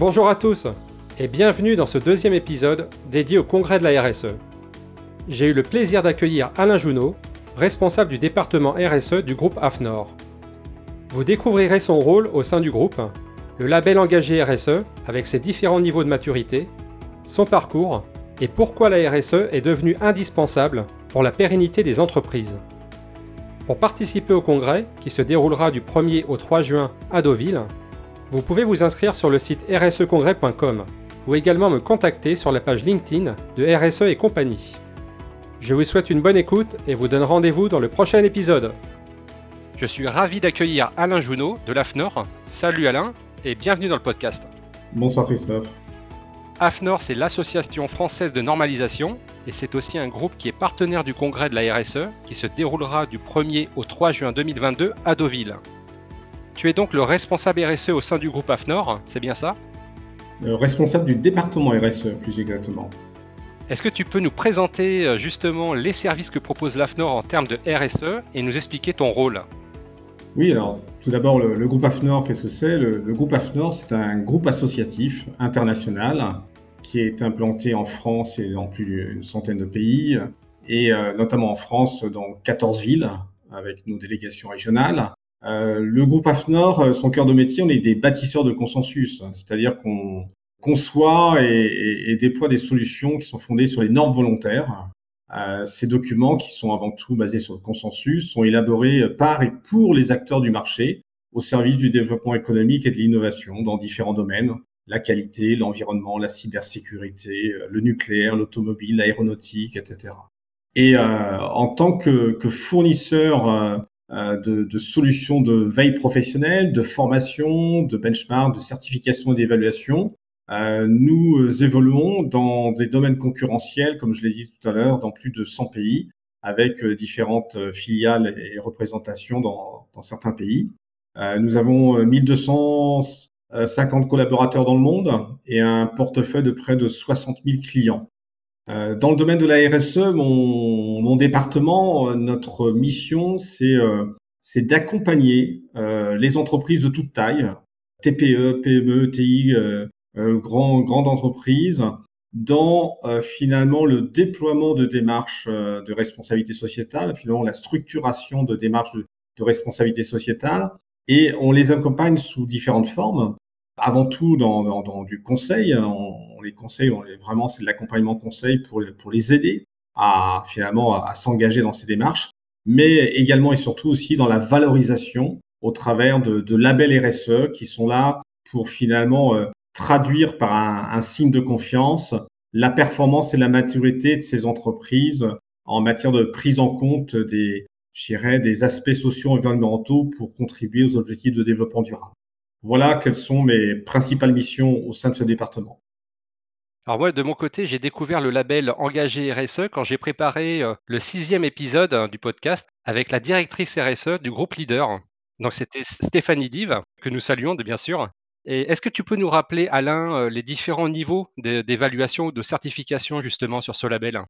Bonjour à tous et bienvenue dans ce deuxième épisode dédié au congrès de la RSE. J'ai eu le plaisir d'accueillir Alain Jounot, responsable du département RSE du groupe AFNOR. Vous découvrirez son rôle au sein du groupe, le label engagé RSE avec ses différents niveaux de maturité, son parcours et pourquoi la RSE est devenue indispensable pour la pérennité des entreprises. Pour participer au congrès, qui se déroulera du 1er au 3 juin à Deauville, vous pouvez vous inscrire sur le site rsecongrès.com ou également me contacter sur la page LinkedIn de RSE et compagnie. Je vous souhaite une bonne écoute et vous donne rendez-vous dans le prochain épisode. Je suis ravi d'accueillir Alain Jounot de l'AFNOR. Salut Alain et bienvenue dans le podcast. Bonsoir Christophe. AFNOR, c'est l'Association française de normalisation et c'est aussi un groupe qui est partenaire du congrès de la RSE qui se déroulera du 1er au 3 juin 2022 à Deauville. Tu es donc le responsable RSE au sein du groupe AFNOR, c'est bien ça Le responsable du département RSE, plus exactement. Est-ce que tu peux nous présenter euh, justement les services que propose l'AFNOR en termes de RSE et nous expliquer ton rôle oui, alors tout d'abord, le, groupe AFNOR, qu'est-ce que c'est? Le, groupe AFNOR, c'est un groupe associatif international qui est implanté en France et dans plus d'une centaine de pays, et euh, notamment en France dans 14 villes avec nos délégations régionales. Euh, le groupe AFNOR, euh, son cœur de métier, on est des bâtisseurs de consensus, c'est-à-dire qu'on conçoit et, déploie des solutions qui sont fondées sur les normes volontaires. Euh, ces documents, qui sont avant tout basés sur le consensus, sont élaborés par et pour les acteurs du marché au service du développement économique et de l'innovation dans différents domaines, la qualité, l'environnement, la cybersécurité, le nucléaire, l'automobile, l'aéronautique, etc. Et en tant que, que fournisseur de, de, solutions de veille professionnelle, de formation, de benchmark, de certification et d'évaluation, euh, nous évoluons dans des domaines concurrentiels, comme je l'ai dit tout à l'heure, dans plus de 100 pays, avec différentes filiales et représentations dans, dans certains pays. Euh, nous avons 1200 50 euh, collaborateurs dans le monde et un portefeuille de près de 60 000 clients. Euh, dans le domaine de la RSE, mon, mon département, euh, notre mission, c'est c'est d'accompagner les entreprises de toute taille, TPE, PME, TI, grand, grandes entreprises, dans finalement le déploiement de démarches de responsabilité sociétale, finalement la structuration de démarches de responsabilité sociétale, et on les accompagne sous différentes formes. Avant tout, dans, dans, dans du conseil, on, les conseille, on les, vraiment, c'est de l'accompagnement conseil pour pour les aider à finalement à, s'engager dans ces démarches, mais également et surtout aussi dans la valorisation au travers de, de labels RSE qui sont là pour finalement euh, traduire par un, un, signe de confiance la performance et la maturité de ces entreprises en matière de prise en compte des, des aspects sociaux environnementaux pour contribuer aux objectifs de développement durable. Voilà quelles sont mes principales missions au sein de ce département. Alors moi, de mon côté, j'ai découvert le label Engagé RSE quand j'ai préparé euh, le sixième épisode hein, du podcast avec la directrice RSE du groupe Leader. Donc c'était Stéphanie Dive, que nous saluons bien sûr. Et est-ce que tu peux nous rappeler, Alain, euh, les différents niveaux d'évaluation ou de certification justement sur ce label?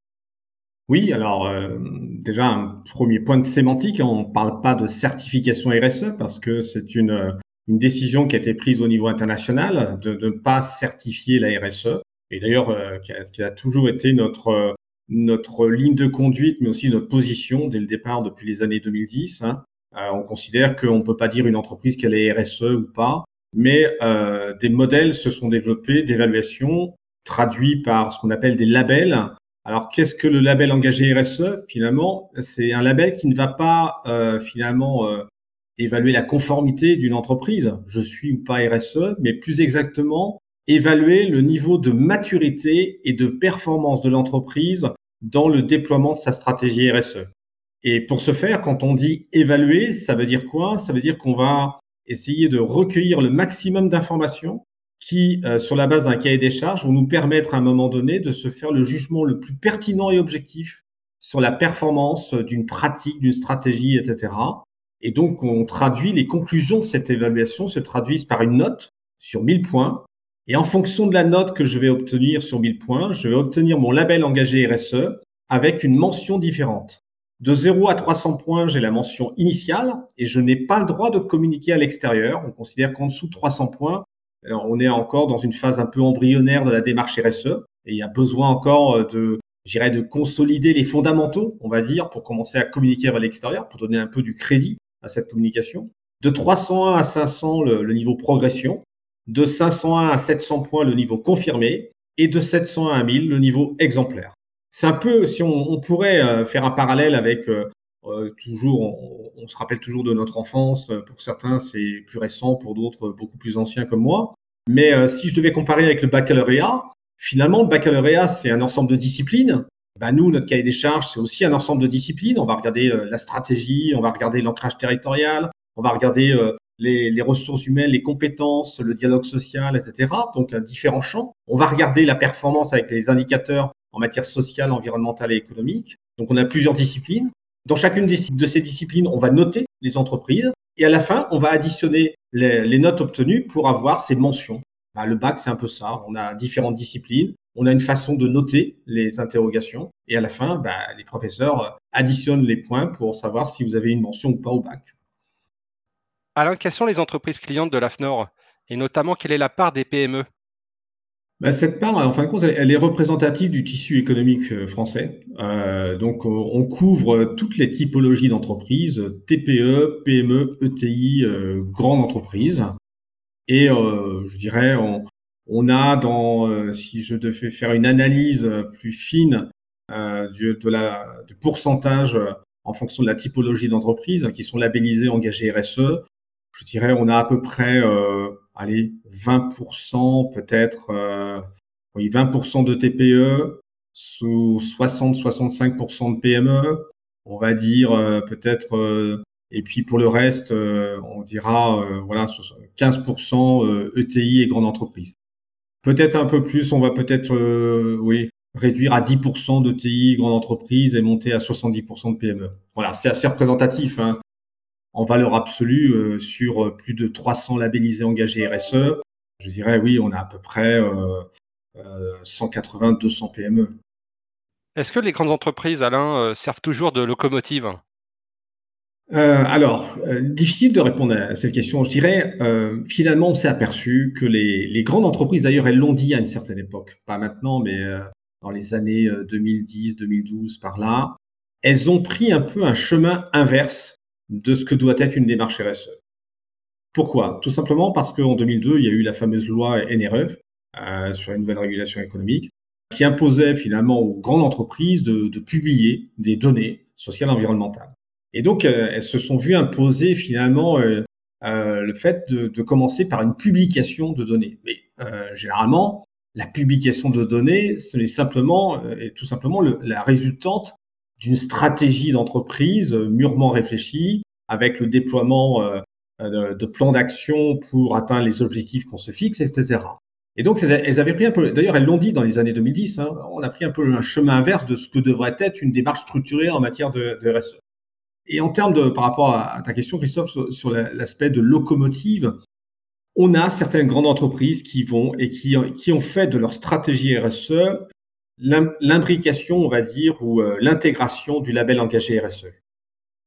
Oui, alors euh, déjà un premier point de sémantique, on ne parle pas de certification RSE parce que c'est une, une décision qui a été prise au niveau international de ne pas certifier la RSE et d'ailleurs euh, qui, a toujours été notre, notre ligne de conduite mais aussi notre position dès le départ depuis les années 2010. Hein. Euh, on considère qu'on ne peut pas dire une entreprise qu'elle est RSE ou pas, mais euh, des modèles se sont développés d'évaluation traduits par ce qu'on appelle des labels alors, qu'est-ce que le label engagé RSE Finalement, c'est un label qui ne va pas euh, finalement euh, évaluer la conformité d'une entreprise, je suis ou pas RSE, mais plus exactement évaluer le niveau de maturité et de performance de l'entreprise dans le déploiement de sa stratégie RSE. Et pour ce faire, quand on dit évaluer, ça veut dire quoi? Ça veut dire qu'on va essayer de recueillir le maximum d'informations qui, euh, sur la base d'un cahier des charges, vont nous permettre à un moment donné de se faire le jugement le plus pertinent et objectif sur la performance d'une pratique, d'une stratégie, etc. Et donc, on traduit les conclusions de cette évaluation se traduisent par une note sur 1000 points. Et en fonction de la note que je vais obtenir sur 1000 points, je vais obtenir mon label engagé RSE avec une mention différente. De 0 à 300 points, j'ai la mention initiale et je n'ai pas le droit de communiquer à l'extérieur. On considère qu'en dessous de 300 points, on est encore dans une phase un peu embryonnaire de la démarche RSE et il y a besoin encore de, j'irais, de consolider les fondamentaux, on va dire, pour commencer à communiquer vers l'extérieur, pour donner un peu du crédit à cette communication. De 301 à 500, le, le niveau progression. De 501 à 700 points, le niveau confirmé. Et de 701 à 1000, le niveau exemplaire. C'est un peu, si on, pourrait euh, faire un parallèle avec euh, euh, toujours, on, se rappelle toujours de notre enfance. Pour certains, c'est plus récent, pour d'autres, beaucoup plus anciens comme moi. Mais si je devais comparer avec le baccalauréat, finalement, le baccalauréat, c'est un ensemble de disciplines. Ben, nous, notre cahier des charges, c'est aussi un ensemble de disciplines. On va regarder euh, la stratégie, on va regarder l'ancrage territorial, on va regarder euh, les, ressources humaines, les compétences, le dialogue social, etc. Donc, différents champs. On va regarder la performance avec les indicateurs en matière sociale, environnementale et économique. Donc, on a plusieurs disciplines. Dans chacune de ces disciplines, on va noter les entreprises et à la fin, on va additionner les, les notes obtenues pour avoir ces mentions. Bah, le bac, c'est un peu ça. On a différentes disciplines, on a une façon de noter les interrogations et à la fin, bah, les professeurs additionnent les points pour savoir si vous avez une mention ou pas au bac. Alain, quelles sont les entreprises clientes de l'AFNOR et notamment quelle est la part des PME bah, cette part, en fin de compte, elle est représentative du tissu économique euh, français. Euh, donc, on couvre toutes les typologies d'entreprises, TPE, PME, ETI, euh, grandes entreprises. Et euh, je dirais, on, on a dans, euh, si je devais faire une analyse plus fine euh, du, pourcentage en fonction de la typologie d'entreprises qui sont labellisées engagées RSE, je dirais, on a à peu près allez, 20% peut-être, euh, oui, 20% de TPE, sous 60-65% de PME, on va dire euh, peut-être, euh, et puis pour le reste, euh, on dira euh, voilà 15% ETI et grandes entreprises. Peut-être un peu plus, on va peut-être oui réduire à 10% d'ETI, grandes entreprises et monter à 70% de PME. Voilà, c'est assez représentatif. Hein en valeur absolue euh, sur euh, plus de 300 labellisés engagés RSE. Je dirais oui, on a à peu près 180-200 euh, PME. Est-ce que les grandes entreprises, Alain, servent toujours de locomotive? Euh, alors, euh, difficile de répondre à cette question. Je dirais, euh, finalement, on s'est aperçu que les, les, grandes entreprises, d'ailleurs, elles l'ont dit à une certaine époque, pas maintenant, mais dans les années 2010, 2012, par là, elles ont pris un peu un chemin inverse de ce que doit être une démarche RSE. Pourquoi? Tout simplement parce qu'en 2002, il y a eu la fameuse loi NRE euh, sur la nouvelle régulation économique qui imposait finalement aux grandes entreprises de, de publier des données sociales et environnementales. Et donc, euh, elles se sont vues imposer finalement euh, euh le fait de, de, commencer par une publication de données. Mais généralement, la publication de données, ce n'est simplement tout simplement le, la résultante d'une stratégie d'entreprise mûrement réfléchie, avec le déploiement de, de plans d'action pour atteindre les objectifs qu'on se fixe, etc. Et donc, elles avaient pris un peu, d'ailleurs, elles l'ont dit dans les années 2010, hein, on a pris un peu un chemin inverse de ce que devrait être une démarche structurée en matière de, de RSE. Et en termes de, par rapport à ta question, Christophe, sur, l'aspect de locomotive, on a certaines grandes entreprises qui vont et qui, ont fait de leur stratégie RSE l'imbrication, on va dire, ou euh, l'intégration du label engagé RSE.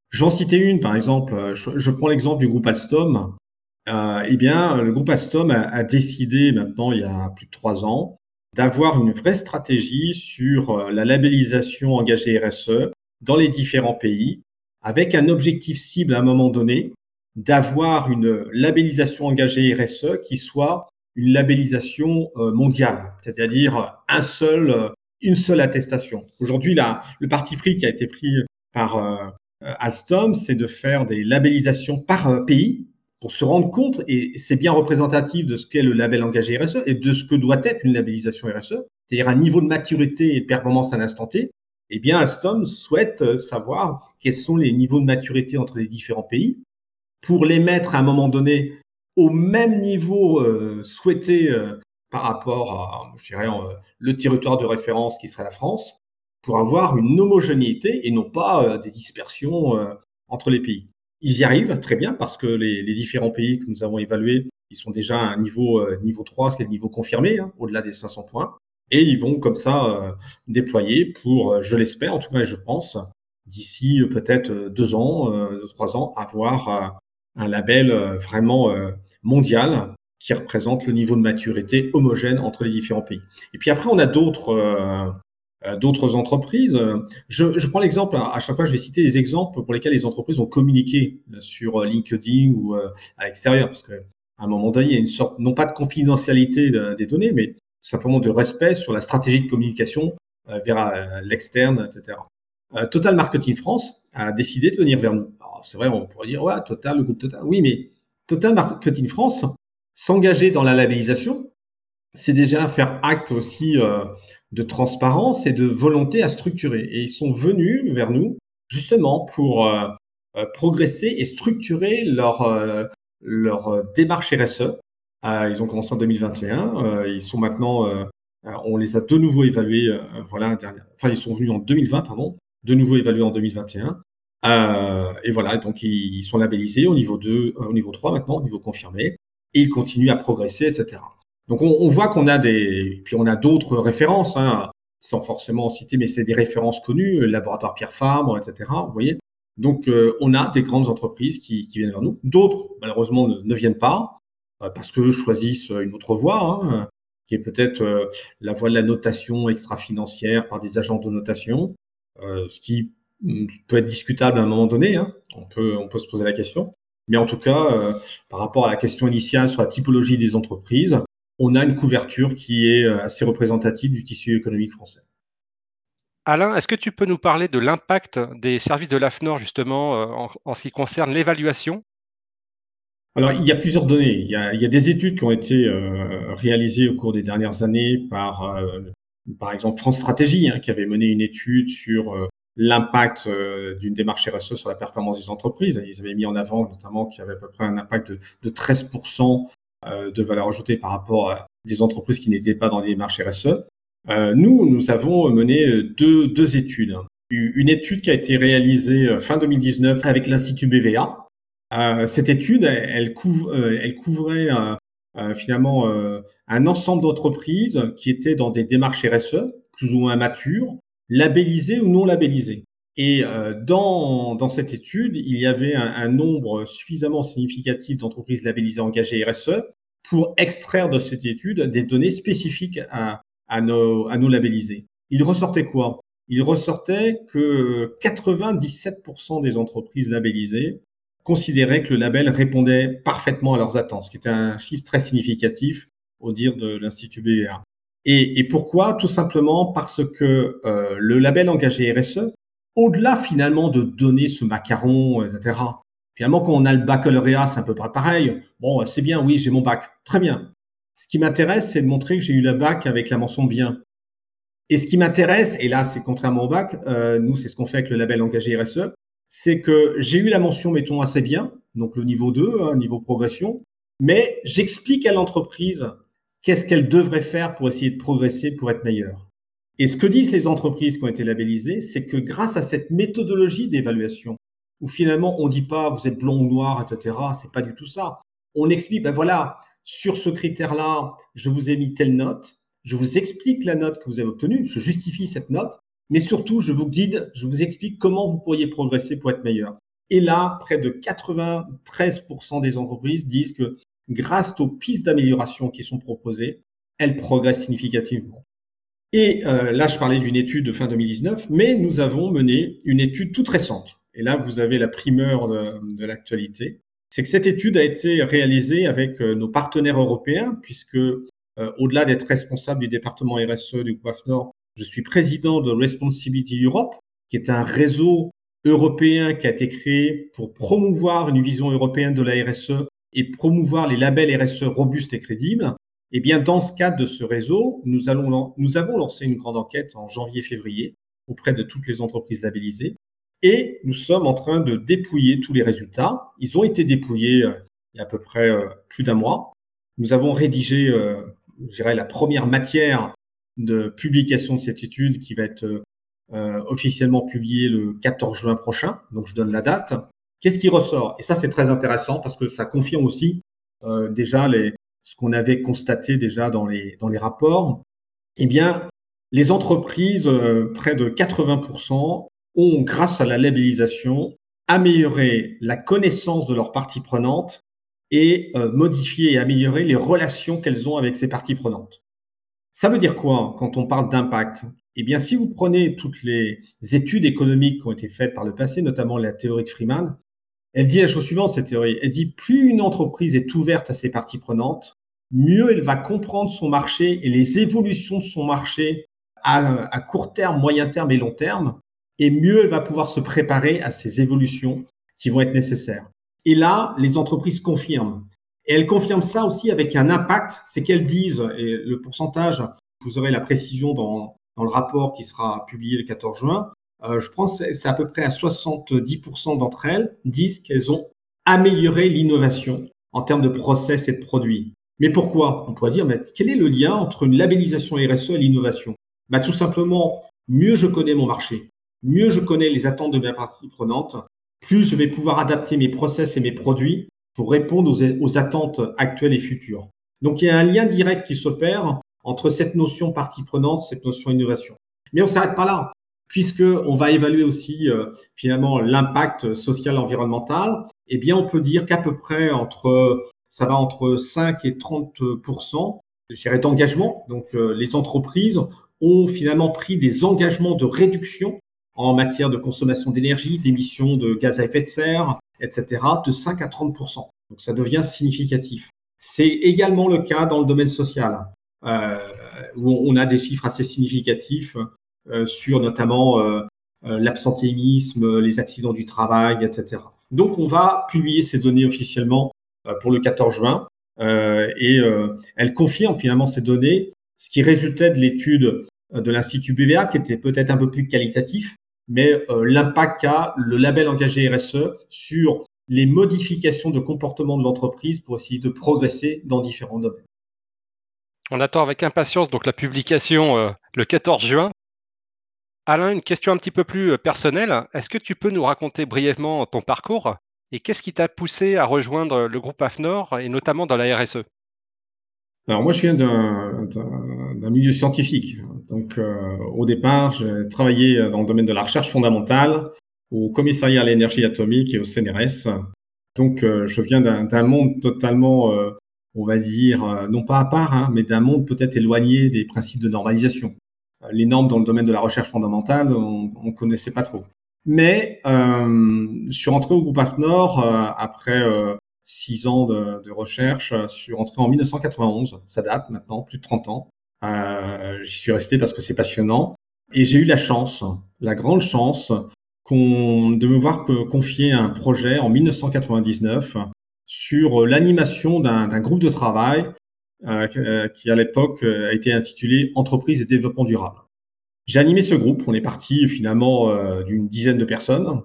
J'en citais une, par exemple, euh, je, prends l'exemple du groupe Alstom. Euh, eh bien, le groupe Alstom a, a, décidé maintenant, il y a plus de trois ans, d'avoir une vraie stratégie sur la labellisation engagée RSE dans les différents pays, avec un objectif cible à un moment donné, d'avoir une labellisation engagée RSE qui soit une labellisation mondiale, c'est-à-dire seul une seule attestation. Aujourd'hui, le parti pris qui a été pris par euh, Alstom, c'est de faire des labellisations par euh, pays pour se rendre compte, et c'est bien représentatif de ce qu'est le label engagé RSE et de ce que doit être une labellisation RSE, c'est-à-dire un niveau de maturité et de performance à l'instant T. Eh bien, Alstom souhaite euh, savoir quels sont les niveaux de maturité entre les différents pays pour les mettre à un moment donné au même niveau euh, souhaité euh, par rapport à, je dirais, le territoire de référence qui serait la France, pour avoir une homogénéité et non pas des dispersions entre les pays. Ils y arrivent très bien parce que les, les, différents pays que nous avons évalués, ils sont déjà à un niveau, niveau 3, ce qui est le niveau confirmé, hein, au-delà des 500 points. Et ils vont comme ça déployer pour, je l'espère, en tout cas je pense, d'ici peut-être deux ans, trois ans, avoir un label vraiment mondial qui représente le niveau de maturité homogène entre les différents pays. Et puis après, on a d'autres euh, euh, d'autres entreprises. Je, je prends l'exemple, à chaque fois, je vais citer des exemples pour lesquels les entreprises ont communiqué sur LinkedIn ou à l'extérieur, parce qu'à un moment donné, il y a une sorte, non pas de confidentialité des données, mais simplement de respect sur la stratégie de communication vers l'externe, etc. Total Marketing France a décidé de venir vers nous. C'est vrai, on pourrait dire, ouais, Total, le groupe Total. Oui, mais Total Marketing France, s'engager dans la labellisation, c'est déjà faire acte aussi euh, de transparence et de volonté à structurer. Et ils sont venus vers nous justement pour euh, euh, progresser et structurer leur démarche RSE. Ils ont commencé en 2021. ils sont maintenant, on les a de nouveau évalués. voilà, enfin, ils sont venus en 2020, pardon, de nouveau évalués en 2021. et voilà, donc ils, sont labellisés au niveau 2, au niveau 3 maintenant, au niveau confirmé et il continue à progresser, etc. Donc on, voit qu'on a des, puis on a d'autres références, hein, sans forcément citer, mais c'est des références connues, le laboratoire Pierre Fabre, etc. Vous voyez. Donc euh, on a des grandes entreprises qui, viennent vers nous. D'autres, malheureusement, ne, viennent pas euh, parce que choisissent une autre voie, hein, qui est peut-être euh, la voie de la notation extra-financière par des agents de notation, ce qui mm, peut être discutable à un moment donné. Hein. On peut, on peut se poser la question. Mais en tout cas, euh, par rapport à la question initiale sur la typologie des entreprises, on a une couverture qui est euh, assez représentative du tissu économique français. Alain, est-ce que tu peux nous parler de l'impact des services de l'AFNOR justement euh, en, ce qui concerne l'évaluation alors, il y a plusieurs données. Il y a, des études qui ont été réalisées au cours des dernières années par, par exemple, France Stratégie, hein, qui avait mené une étude sur l'impact euh, d'une démarche RSE sur la performance des entreprises. Ils avaient mis en avant notamment qu'il y avait à peu près un impact de, de 13% euh, de valeur ajoutée par rapport à des entreprises qui n'étaient pas dans des démarches RSE. Euh, nous, nous avons mené deux, deux études. Une étude qui a été réalisée fin 2019 avec l'Institut BVA. Cette étude, elle, elle couvrait finalement un ensemble d'entreprises qui étaient dans des démarches RSE, plus ou moins matures, labellisés ou non labellisés. Et euh, dans, cette étude, il y avait un, nombre suffisamment significatif d'entreprises labellisées engagées RSE pour extraire de cette étude des données spécifiques à, à, nos, à nos labellisés. Il ressortait quoi? Il ressortait que 97% des entreprises labellisées considéraient que le label répondait parfaitement à leurs attentes, ce qui était un chiffre très significatif au dire de l'Institut BVA. Et, pourquoi? Tout simplement parce que euh, le label engagé RSE, au-delà finalement de donner ce macaron, etc., finalement quand on a le baccalauréat, c'est un peu pareil. Bon, c'est bien, oui, j'ai mon bac. Très bien. Ce qui m'intéresse, c'est de montrer que j'ai eu le bac avec la mention bien. Et ce qui m'intéresse, et là c'est contrairement au bac, euh, nous c'est ce qu'on fait avec le label engagé RSE, c'est que j'ai eu la mention, mettons, assez bien, donc le niveau 2, hein, niveau progression, mais j'explique à l'entreprise qu'est-ce qu'elles devraient faire pour essayer de progresser, pour être meilleures. Et ce que disent les entreprises qui ont été labellisées, c'est que grâce à cette méthodologie d'évaluation, où finalement on dit pas vous êtes blond ou noir, etc., c'est pas du tout ça. On explique, ben voilà, sur ce critère-là, je vous ai mis telle note, je vous explique la note que vous avez obtenue, je justifie cette note, mais surtout je vous guide, je vous explique comment vous pourriez progresser pour être meilleur. Et là, près de 93% des entreprises disent que grâce aux pistes d'amélioration qui sont proposées, elles progressent significativement. Et euh, là, je parlais d'une étude de fin 2019, mais nous avons mené une étude toute récente. Et là, vous avez la primeur de, l'actualité. C'est que cette étude a été réalisée avec euh, nos partenaires européens, puisque euh, au-delà d'être responsable du département RSE du groupe AFNOR, je suis président de Responsibility Europe, qui est un réseau européen qui a été créé pour promouvoir une vision européenne de la RSE et promouvoir les labels RSE robustes et crédibles, eh bien, dans ce cadre de ce réseau, nous, nous avons lancé une grande enquête en janvier-février auprès de toutes les entreprises labellisées et nous sommes en train de dépouiller tous les résultats. Ils ont été dépouillés euh, il y a à peu près euh, plus d'un mois. Nous avons rédigé, euh, je dirais, la première matière de publication de cette étude qui va être officiellement publiée le 14 juin prochain. Donc, je donne la date. Qu'est-ce qui ressort? Et ça, c'est très intéressant parce que ça confirme aussi euh, déjà ce qu'on avait constaté déjà dans les, dans les rapports. Eh bien, les entreprises, euh, près de 80%, ont, grâce à la labellisation, amélioré la connaissance de leurs parties prenantes et euh, modifier et améliorer les relations qu'elles ont avec ces parties prenantes. Ça veut dire quoi quand on parle d'impact? Eh bien, si vous prenez toutes les études économiques qui ont été faites par le passé, notamment la théorie de Freeman, elle dit la chose suivante, cette théorie. Elle dit, plus une entreprise est ouverte à ses parties prenantes, mieux elle va comprendre son marché et les évolutions de son marché à, court terme, moyen terme et long terme, et mieux elle va pouvoir se préparer à ces évolutions qui vont être nécessaires. Et là, les entreprises confirment. Et elles confirment ça aussi avec un impact, c'est qu'elles disent, et le pourcentage, vous aurez la précision dans, dans le rapport qui sera publié le 14 juin, euh, je pense que c'est à peu près à 70% d'entre elles disent qu'elles ont amélioré l'innovation en termes de process et de produits. Mais pourquoi? On pourrait dire, mais quel est le lien entre une labellisation RSE et l'innovation? Bah, Tout simplement, mieux je connais mon marché, mieux je connais les attentes de mes parties prenantes, plus je vais pouvoir adapter mes process et mes produits pour répondre aux, attentes actuelles et futures. Donc il y a un lien direct qui s'opère entre cette notion partie prenante, cette notion innovation. Mais on ne s'arrête pas là, puisqu'on va évaluer aussi euh, finalement l'impact social environnemental. Eh bien, on peut dire qu'à peu près entre ça va entre 5 et 30 je dirais, d'engagement. Donc, euh, les entreprises ont finalement pris des engagements de réduction en matière de consommation d'énergie, d'émissions de gaz à effet de serre, etc., de 5 à 30 Donc ça devient significatif. C'est également le cas dans le domaine social, euh, où on a des chiffres assez significatifs euh, sur notamment euh, l'absentéisme, les accidents du travail, etc. Donc on va publier ces données officiellement pour le 14 juin, et elles confirment finalement ces données, ce qui résultait de l'étude de l'Institut BVA, qui était peut-être un peu plus qualitatif, mais euh, l'impact qu'a le label engagé RSE sur les modifications de comportement de l'entreprise pour essayer de progresser dans différents domaines. On attend avec impatience donc la publication euh, le 14 juin. Alain, une question un petit peu plus euh, personnelle. Est-ce que tu peux nous raconter brièvement ton parcours et qu'est-ce qui t'a poussé à rejoindre le groupe AFNOR et notamment dans la RSE alors moi, je viens d'un milieu scientifique. Donc euh, au départ, j'ai travaillé dans le domaine de la recherche fondamentale au commissariat à l'énergie atomique et au CNRS. Donc euh, je viens d'un monde totalement, euh, on va dire, non pas à part, hein, mais d'un monde peut-être éloigné des principes de normalisation. Les normes dans le domaine de la recherche fondamentale, on ne connaissait pas trop. Mais je suis rentré au groupe AFNOR après six ans de, recherche. Je suis rentré en 1991, ça date maintenant, plus de 30 ans. Euh, J'y suis resté parce que c'est passionnant. Et j'ai eu la chance, la grande chance, de me voir confier un projet en 1999 sur l'animation d'un groupe de travail euh, qui, à l'époque, a été intitulé Entreprise et développement durable. J'ai animé ce groupe. On est parti finalement euh, d'une dizaine de personnes.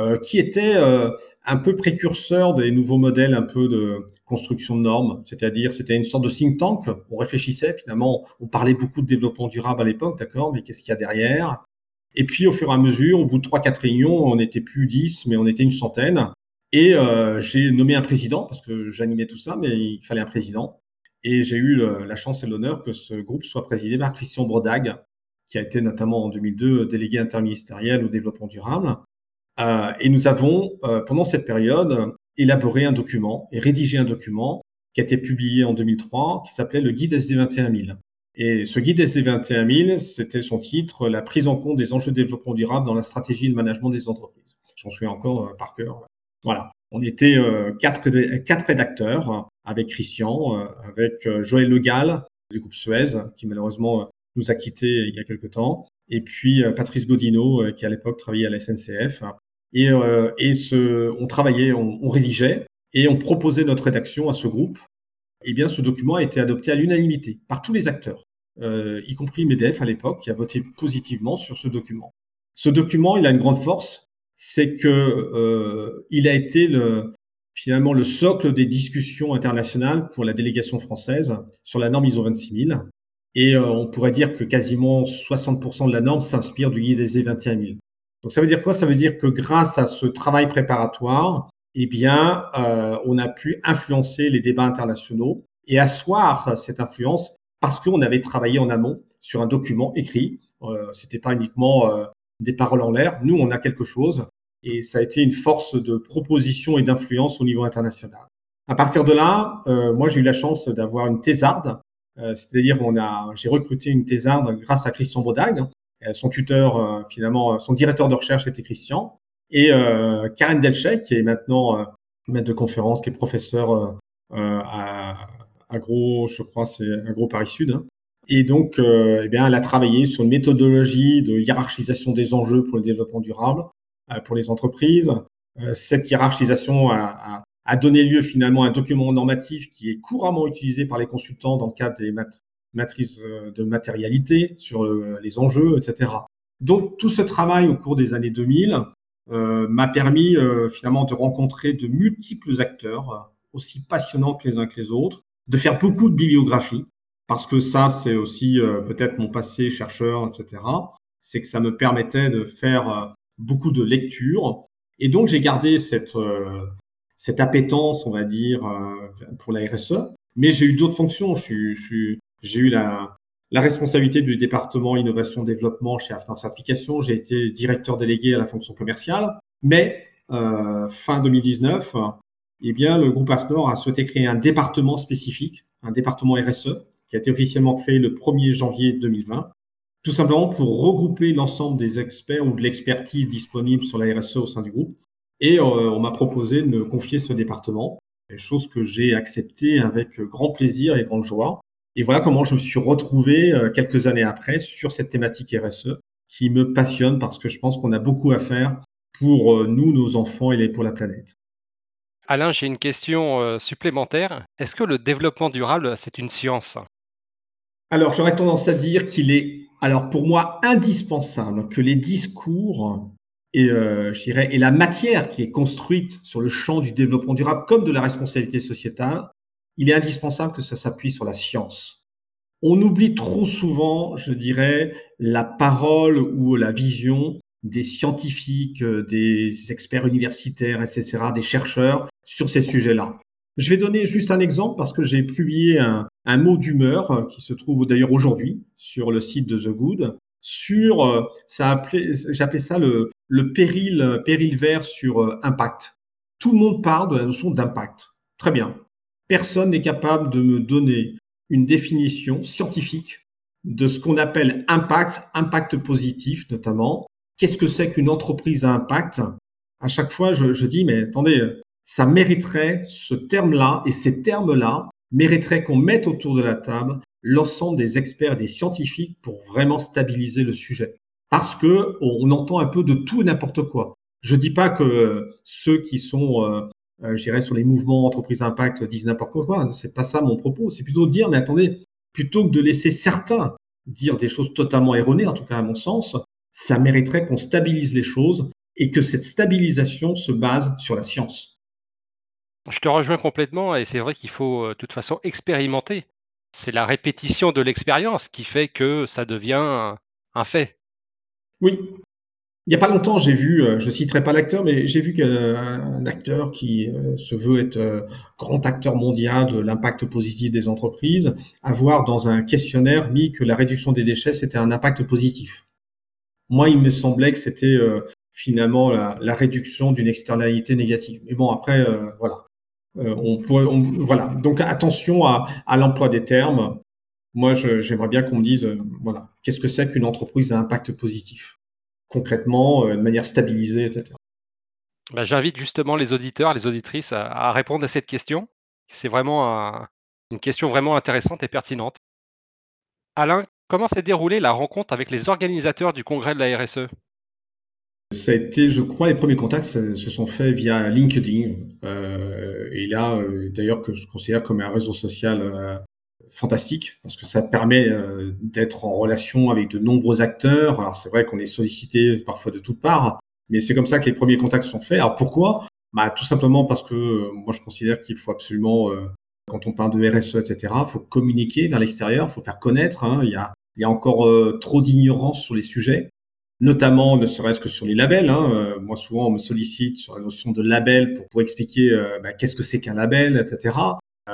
Euh, qui était euh, un peu précurseur des nouveaux modèles un peu de construction de normes, c'est-à-dire c'était une sorte de think tank. On réfléchissait finalement, on parlait beaucoup de développement durable à l'époque, d'accord, mais qu'est-ce qu'il y a derrière? Et puis au fur et à mesure, au bout de trois quatre réunions, on n'était plus dix, mais on était une centaine. Et euh, j'ai nommé un président parce que j'animais tout ça, mais il fallait un président. Et j'ai eu la chance et l'honneur que ce groupe soit présidé par Christian Brodag, qui a été notamment en 2002 délégué interministériel au développement durable. Euh, et nous avons, euh, pendant cette période, élaboré un document et rédigé un document qui a été publié en 2003, qui s'appelait le guide SD 21000. Et ce guide SD 21000, c'était son titre, la prise en compte des enjeux de développement durable dans la stratégie et le management des entreprises. J'en souviens encore euh, par cœur. Voilà. On était quatre, quatre, rédacteurs avec Christian, avec Joël Legal du groupe Suez, qui malheureusement nous a quittés il y a quelque temps, et puis Patrice Godino, qui à l'époque travaillait à la SNCF, et, euh, et ce, on travaillait, on, on, rédigeait et on proposait notre rédaction à ce groupe. Eh bien, ce document a été adopté à l'unanimité par tous les acteurs, euh, y compris MEDEF à l'époque, qui a voté positivement sur ce document. Ce document, il a une grande force, c'est que euh, il a été le, finalement le socle des discussions internationales pour la délégation française sur la norme ISO 26000. Et euh, on pourrait dire que quasiment 60% de la norme s'inspire du guide des 21000. Donc ça veut dire quoi? Ça veut dire que grâce à ce travail préparatoire, eh bien, euh, on a pu influencer les débats internationaux et asseoir cette influence parce qu'on avait travaillé en amont sur un document écrit. Euh, C'était pas uniquement euh, des paroles en l'air. Nous, on a quelque chose et ça a été une force de proposition et d'influence au niveau international. À partir de là, moi j'ai eu la chance d'avoir une thésarde, c'est-à-dire on a, j'ai recruté une thésarde grâce à Christian Baudag. Son tuteur, finalement, son directeur de recherche était Christian. Et Karen Delchek, qui est maintenant maître de conférence, qui est professeur à Agro, je crois, c'est Agro Paris Sud. Hein. Et donc, euh, eh bien, elle a travaillé sur une méthodologie de hiérarchisation des enjeux pour le développement durable euh, pour les entreprises. Euh, cette hiérarchisation a, donné lieu finalement à un document normatif qui est couramment utilisé par les consultants dans le cadre des matrices de matérialité sur les enjeux, etc. Donc, tout ce travail au cours des années 2000 m'a permis finalement de rencontrer de multiples acteurs, aussi passionnants que les uns que les autres, de faire beaucoup de bibliographie, parce que ça, c'est aussi euh, peut-être mon passé chercheur, etc. C'est que ça me permettait de faire euh, beaucoup de lectures. Et donc, j'ai gardé cette, euh, cette appétence, on va dire, pour la RSE. Mais j'ai eu d'autres fonctions. J'ai eu la, la responsabilité du département innovation-développement chez After Certification. J'ai été directeur délégué à la fonction commerciale. Mais fin 2019, eh bien, le groupe AFNOR a souhaité créer un département spécifique, un département RSE, qui a été officiellement créé le 1er janvier 2020, tout simplement pour regrouper l'ensemble des experts ou de l'expertise disponible sur la RSE au sein du groupe. Et euh, on m'a proposé de me confier ce département, chose que j'ai acceptée avec grand plaisir et grande joie. Et voilà comment je me suis retrouvé euh, quelques années après sur cette thématique RSE qui me passionne parce que je pense qu'on a beaucoup à faire pour euh, nous, nos enfants et pour la planète. Alain, j'ai une question euh, supplémentaire. Est-ce que le développement durable, c'est une science? Alors, j'aurais tendance à dire qu'il est, alors pour moi, indispensable que les discours et, euh, et la matière qui est construite sur le champ du développement durable comme de la responsabilité sociétale, il est indispensable que ça s'appuie sur la science. On oublie trop souvent, je dirais, la parole ou la vision des scientifiques, euh, des experts universitaires, etc., des chercheurs sur ces sujets-là. Je vais donner juste un exemple parce que j'ai publié un, mot d'humeur euh, qui se trouve d'ailleurs aujourd'hui sur le site de The Good sur, euh, ça j'appelais ça le, le péril, péril vert sur impact. Tout le monde parle de la notion d'impact. Très bien. Personne n'est capable de me donner une définition scientifique de ce qu'on appelle impact, impact positif notamment, qu'est-ce que c'est qu'une entreprise à impact? À chaque fois, je, dis, mais attendez, ça mériterait ce terme-là et ces termes-là mériteraient qu'on mette autour de la table l'ensemble des experts, des scientifiques pour vraiment stabiliser le sujet. Parce que on entend un peu de tout et n'importe quoi. Je dis pas que ceux qui sont, euh, je dirais, sur les mouvements entreprise impact disent n'importe quoi. C'est pas ça mon propos. C'est plutôt de dire, mais attendez, plutôt que de laisser certains dire des choses totalement erronées, en tout cas à mon sens, ça mériterait qu'on stabilise les choses et que cette stabilisation se base sur la science. Je te rejoins complètement et c'est vrai qu'il faut euh, de toute façon expérimenter. C'est la répétition de l'expérience qui fait que ça devient un fait. Oui. Il n'y a pas longtemps, j'ai vu, euh, je ne citerai pas l'acteur, mais j'ai vu qu'un acteur qui euh, se veut être grand acteur mondial de l'impact positif des entreprises, avoir dans un questionnaire mis que la réduction des déchets, c'était un impact positif. Moi, il me semblait que c'était euh, finalement la, réduction d'une externalité négative. Mais bon, après, euh, voilà. Euh, on pourrait, voilà. Donc attention à, l'emploi des termes. Moi, j'aimerais bien qu'on me dise, voilà, qu'est-ce que c'est qu'une entreprise à impact positif? Concrètement, de manière stabilisée, etc. Bah, j'invite justement les auditeurs, les auditrices à, répondre à cette question. C'est vraiment une question vraiment intéressante et pertinente. Alain, Comment s'est déroulée la rencontre avec les organisateurs du congrès de la RSE ça a été, je crois, les premiers contacts se sont faits via LinkedIn. Euh, et là, euh, d'ailleurs, que je considère comme un réseau social euh, fantastique, parce que ça permet d'être en relation avec de nombreux acteurs. Alors, c'est vrai qu'on est sollicité parfois de toutes parts, mais c'est comme ça que les premiers contacts sont faits. Alors, pourquoi? Bah, Tout simplement parce que moi, je considère qu'il faut absolument, quand on parle de RSE, etc., il faut communiquer vers l'extérieur, il faut faire connaître. Hein. Il y a encore euh, trop d'ignorance sur les sujets, notamment ne serait-ce que sur les labels. Hein. Euh, moi, souvent, on me sollicite sur la notion de label pour, expliquer euh, bah, qu'est-ce que c'est qu'un label, etc.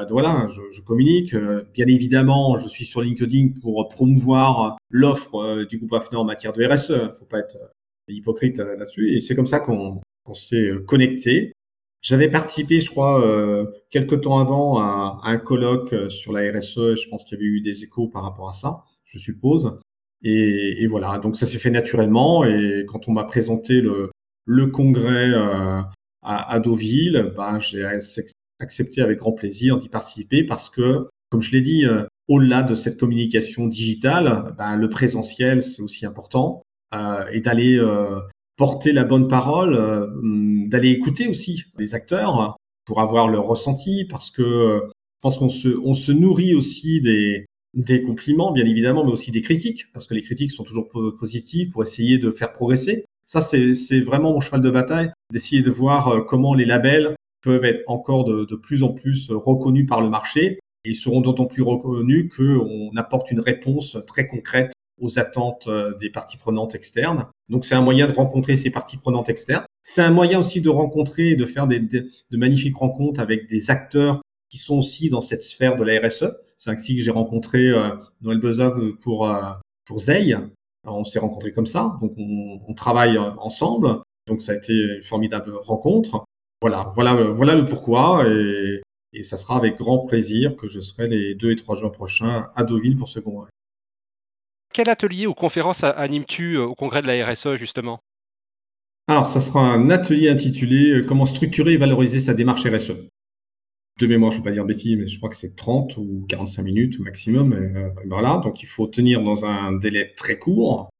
Donc voilà, je, communique. Bien évidemment, je suis sur LinkedIn pour promouvoir l'offre du groupe AFNOR en matière de RSE. Il ne faut pas être hypocrite là-dessus. Et c'est comme ça qu'on s'est connecté. J'avais participé, je crois, euh, quelques temps avant à, un colloque euh, sur la RSE. Je pense qu'il y avait eu des échos par rapport à ça, je suppose. Et, voilà, donc ça s'est fait naturellement. Et quand on m'a présenté le, congrès euh, à, Deauville, ben, j'ai accepté avec grand plaisir d'y participer parce que, comme je l'ai dit, au-delà de cette communication digitale, ben, le présentiel, c'est aussi important. et d'aller porter la bonne parole, euh, hum, d'aller écouter aussi les acteurs pour avoir leur ressenti, parce que euh, je pense qu'on se, on se nourrit aussi des, des compliments, bien évidemment, mais aussi des critiques, parce que les critiques sont toujours positives pour essayer de faire progresser. Ça, c'est vraiment mon cheval de bataille, d'essayer de voir euh, comment les labels peuvent être encore de, plus en plus reconnus par le marché et seront d'autant plus reconnus qu'on apporte une réponse très concrète aux attentes euh, des parties prenantes externes. Donc c'est un moyen de rencontrer ces parties prenantes externes. C'est un moyen aussi de rencontrer et de faire des, de, magnifiques rencontres avec des acteurs qui sont aussi dans cette sphère de la RSE. C'est ainsi que j'ai rencontré euh, Noël Beza pour, euh, Zeil. on s'est rencontrés comme ça, donc on, on, travaille ensemble. Donc ça a été une formidable rencontre. Voilà, voilà, voilà le pourquoi. Et, et ça sera avec grand plaisir que je serai les 2 et 3 juin prochains à Deauville pour ce congrès. Quel atelier ou conférence animes-tu euh, au congrès de la RSE justement? Alors, ça sera un atelier intitulé euh, Comment structurer et valoriser sa démarche RSE. De mémoire, je ne vais pas dire bêtise, mais je crois que c'est 30 ou 45 minutes au maximum. Euh, voilà, donc il faut tenir dans un délai très court.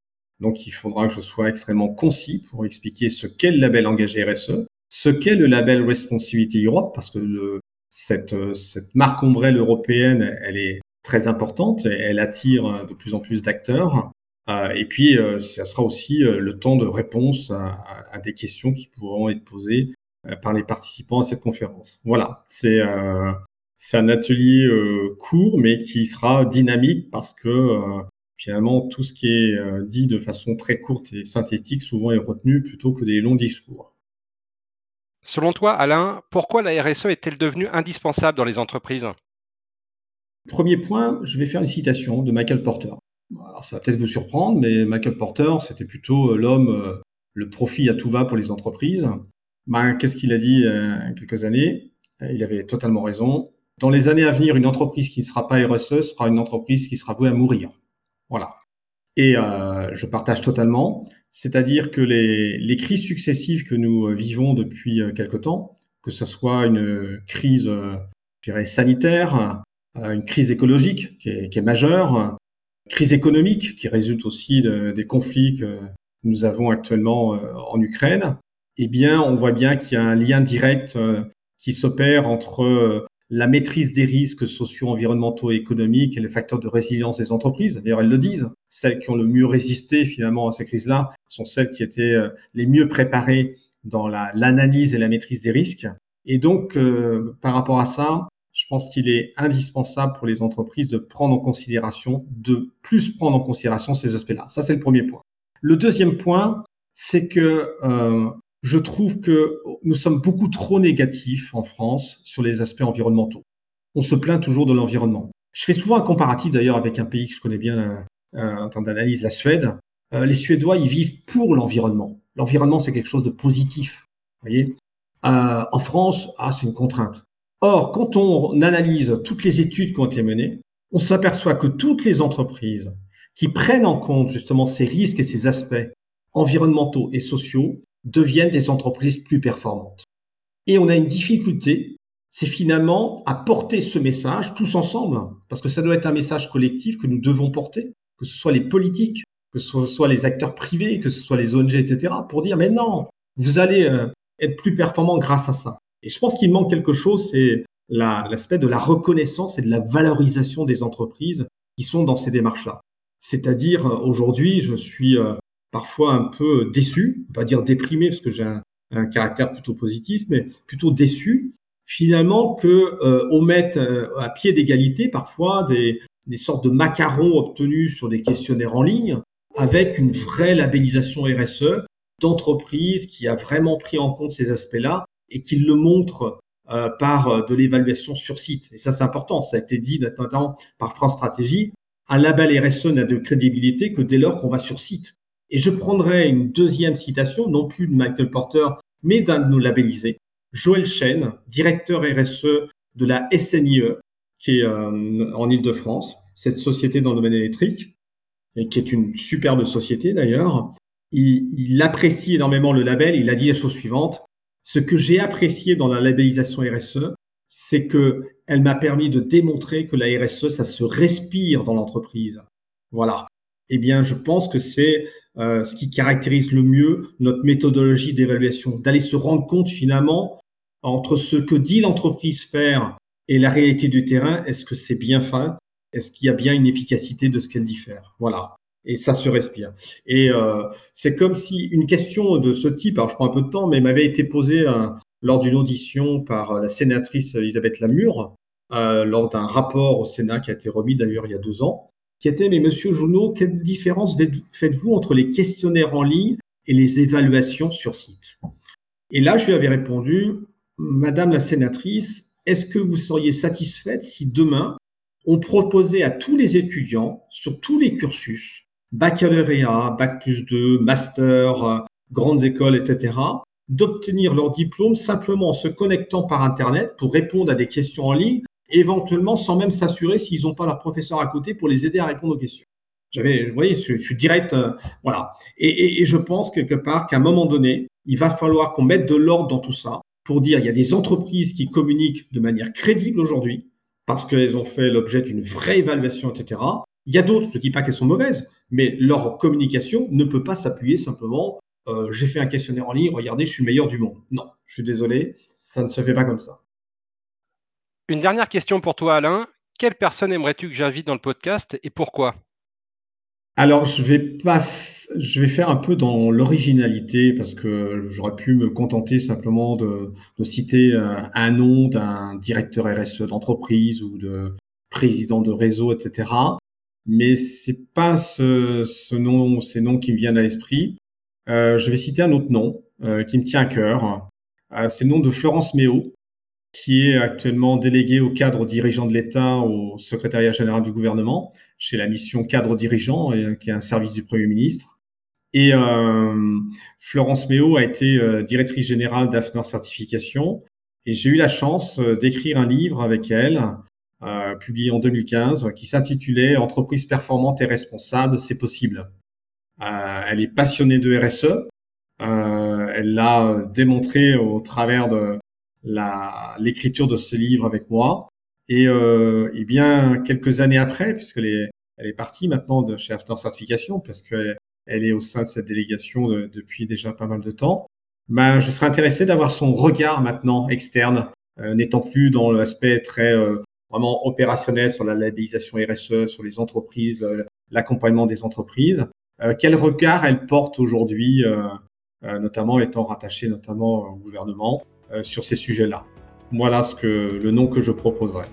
Donc il faudra que je sois extrêmement concis pour expliquer ce qu'est le label engagé RSE, ce qu'est le label Responsibility Europe, parce que cette, cette marque ombrelle européenne, elle est très importante. Elle attire euh, de plus en plus d'acteurs. Euh, et puis, euh, ça sera aussi le temps de réponse à, des questions qui pourront être posées par les participants à cette conférence. Voilà, c'est un atelier court, mais qui sera dynamique parce que finalement, tout ce qui est dit de façon très courte et synthétique souvent est retenu plutôt que des longs discours. Selon toi, Alain, pourquoi la RSE est-elle devenue indispensable dans les entreprises? Premier point, je vais faire une citation de Michael Porter. ça va peut-être vous surprendre, mais Michael Porter, c'était plutôt euh, l'homme, euh, le profit à tout va pour les entreprises. Ben, Qu'est-ce qu'il a dit euh, il y a quelques années? Il avait totalement raison. Dans les années à venir, une entreprise qui ne sera pas RSE sera une entreprise qui sera vouée à mourir. Voilà. Et je partage totalement. C'est-à-dire que les, crises successives que nous vivons depuis quelque temps, que ce soit une crise je dirais, sanitaire, euh, une crise écologique qui est, majeure, une crise économique qui résulte aussi de, des conflits que nous avons actuellement euh, en Ukraine, eh bien, on voit bien qu'il y a un lien direct euh, qui s'opère entre la maîtrise des risques sociaux, environnementaux et économiques et les facteurs de résilience des entreprises. D'ailleurs, elles le disent. Celles qui ont le mieux résisté finalement à ces crises-là sont celles qui étaient les mieux préparées dans l'analyse et la maîtrise des risques. Et donc, par rapport à ça, je pense qu'il est indispensable pour les entreprises de prendre en considération, de plus prendre en considération ces aspects-là. Ça, c'est le premier point. Le deuxième point, c'est que euh, je trouve que nous sommes beaucoup trop négatifs en France sur les aspects environnementaux. On se plaint toujours de l'environnement. Je fais souvent un comparatif d'ailleurs avec un pays que je connais bien euh, en termes d'analyse, la Suède. Euh, les Suédois, ils vivent pour l'environnement. L'environnement, c'est quelque chose de positif. Voyez en France, ah, c'est une contrainte. Or, quand on analyse toutes les études qui ont été menées, on s'aperçoit que toutes les entreprises qui prennent en compte justement ces risques et ces aspects environnementaux et sociaux deviennent des entreprises plus performantes. Et on a une difficulté, c'est finalement à porter ce message tous ensemble, parce que ça doit être un message collectif que nous devons porter, que ce soit les politiques, que ce soit les acteurs privés, que ce soit les ONG, etc., pour dire, mais non, vous allez euh, être plus performant grâce à ça. Et je pense qu'il manque quelque chose, c'est l'aspect de la reconnaissance et de la valorisation des entreprises qui sont dans ces démarches-là. C'est-à-dire, euh, aujourd'hui, je suis euh, parfois un peu déçu, pas dire déprimé parce que j'ai un, caractère plutôt positif, mais plutôt déçu, finalement, que euh, on mette à pied d'égalité parfois des, sortes de macarons obtenus sur des questionnaires en ligne avec une vraie labellisation RSE d'entreprise qui a vraiment pris en compte ces aspects-là et qu'il le montre euh, par euh, de l'évaluation sur site. Et ça, c'est important. Ça a été dit notamment par France Stratégie. Un label RSE n'a de crédibilité que dès lors qu'on va sur site. Et je prendrai une deuxième citation, non plus de Michael Porter, mais d'un de nos labellisés. Joël Chen, directeur RSE de la SNIE, qui est euh, en Ile-de-France, cette société dans le domaine électrique, et qui est une superbe société d'ailleurs. Il, apprécie énormément le label. Il a dit la chose suivante ce que j'ai apprécié dans la labellisation RSE, c'est que elle m'a permis de démontrer que la RSE, ça se respire dans l'entreprise. Voilà. Eh bien, je pense que c'est euh, ce qui caractérise le mieux notre méthodologie d'évaluation, d'aller se rendre compte finalement entre ce que dit l'entreprise faire et la réalité du terrain. Est-ce que c'est bien fait Est-ce qu'il y a bien une efficacité de ce qu'elle dit faire? Voilà et ça se respire. Et euh, c'est comme si une question de ce type, alors je prends un peu de temps, mais m'avait été posée euh, lors d'une audition par la sénatrice Elisabeth Lamure, lors d'un rapport au Sénat qui a été remis d'ailleurs il y a deux ans, qui était, mais monsieur Jounot, quelle différence faites-vous entre les questionnaires en ligne et les évaluations sur site? Et là, je lui avais répondu, Madame la sénatrice, est-ce que vous seriez satisfaite si demain, on proposait à tous les étudiants, sur tous les cursus, baccalauréat, bac plus 2, master, euh, grandes écoles, etc., d'obtenir leur diplôme simplement en se connectant par Internet pour répondre à des questions en ligne, éventuellement sans même s'assurer s'ils n'ont pas leur professeur à côté pour les aider à répondre aux questions. J'avais, vous voyez, je, suis direct, euh, voilà. Et, je pense quelque part qu'à un moment donné, il va falloir qu'on mette de l'ordre dans tout ça pour dire il y a des entreprises qui communiquent de manière crédible aujourd'hui parce qu'elles ont fait l'objet d'une vraie évaluation, etc. Il y a d'autres, je ne dis pas qu'elles sont mauvaises, mais leur communication ne peut pas s'appuyer simplement euh, j'ai fait un questionnaire en ligne, regardez, je suis meilleur du monde. Non, je suis désolé, ça ne se fait pas comme ça. Une dernière question pour toi, Alain. Quelle personne aimerais-tu que j'invite dans le podcast et pourquoi? Alors, je vais pas, je vais faire un peu dans l'originalité parce que j'aurais pu me contenter simplement de, citer euh, un nom d'un directeur RSE d'entreprise ou de président de réseau, etc mais c'est pas ce, ce, nom, ces noms qui me viennent à l'esprit. Euh, je vais citer un autre nom euh, qui me tient à cœur. C'est le nom de Florence Méo, qui est actuellement déléguée au cadre dirigeant de l'État au secrétariat général du gouvernement, chez la mission cadre dirigeant, qui est un service du Premier ministre. Et Florence Méo a été directrice générale d'AFNOR Certification. Et j'ai eu la chance d'écrire un livre avec elle euh, publié en 2015, qui s'intitulait Entreprise performante et responsable, c'est possible. Euh, elle est passionnée de RSE. Euh, elle l'a démontré au travers de l'écriture de ce livre avec moi. Et, et, bien quelques années après, puisque elle est partie maintenant de chez After Certification, parce qu'elle elle est au sein de cette délégation depuis déjà pas mal de temps, ben, je serais intéressé d'avoir son regard maintenant externe, n'étant plus dans l'aspect très vraiment opérationnel sur la labellisation RSE, sur les entreprises, euh, l'accompagnement des entreprises. Euh, quel regard elle porte aujourd'hui, euh, notamment étant rattachée notamment au gouvernement, sur ces sujets-là Voilà ce que, le nom que je proposerais.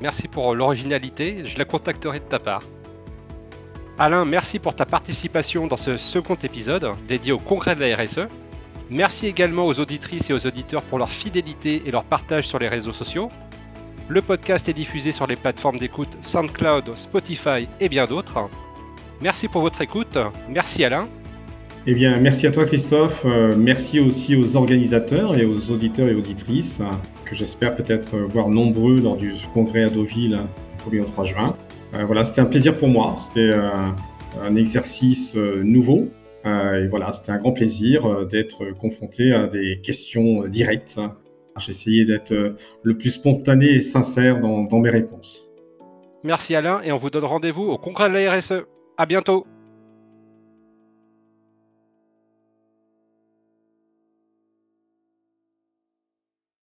Merci pour l'originalité, je la contacterai de ta part. Alain, merci pour ta participation dans ce second épisode dédié au congrès de la RSE. Merci également aux auditrices et aux auditeurs pour leur fidélité et leur partage sur les réseaux sociaux. Le podcast est diffusé sur les plateformes d'écoute SoundCloud, Spotify et bien d'autres. Merci pour votre écoute. Merci Alain. Eh bien, merci à toi Christophe. Euh, merci aussi aux organisateurs et aux auditeurs et auditrices que j'espère peut-être voir nombreux lors du congrès à Deauville le 1er au 3 juin. Euh, voilà, c'était un plaisir pour moi. C'était euh, un exercice nouveau. et voilà, c'était un grand plaisir d'être confronté à des questions directes j'ai essayé d'être le plus spontané et sincère dans, dans mes réponses. Merci Alain et on vous donne rendez-vous au congrès de la RSE. À bientôt.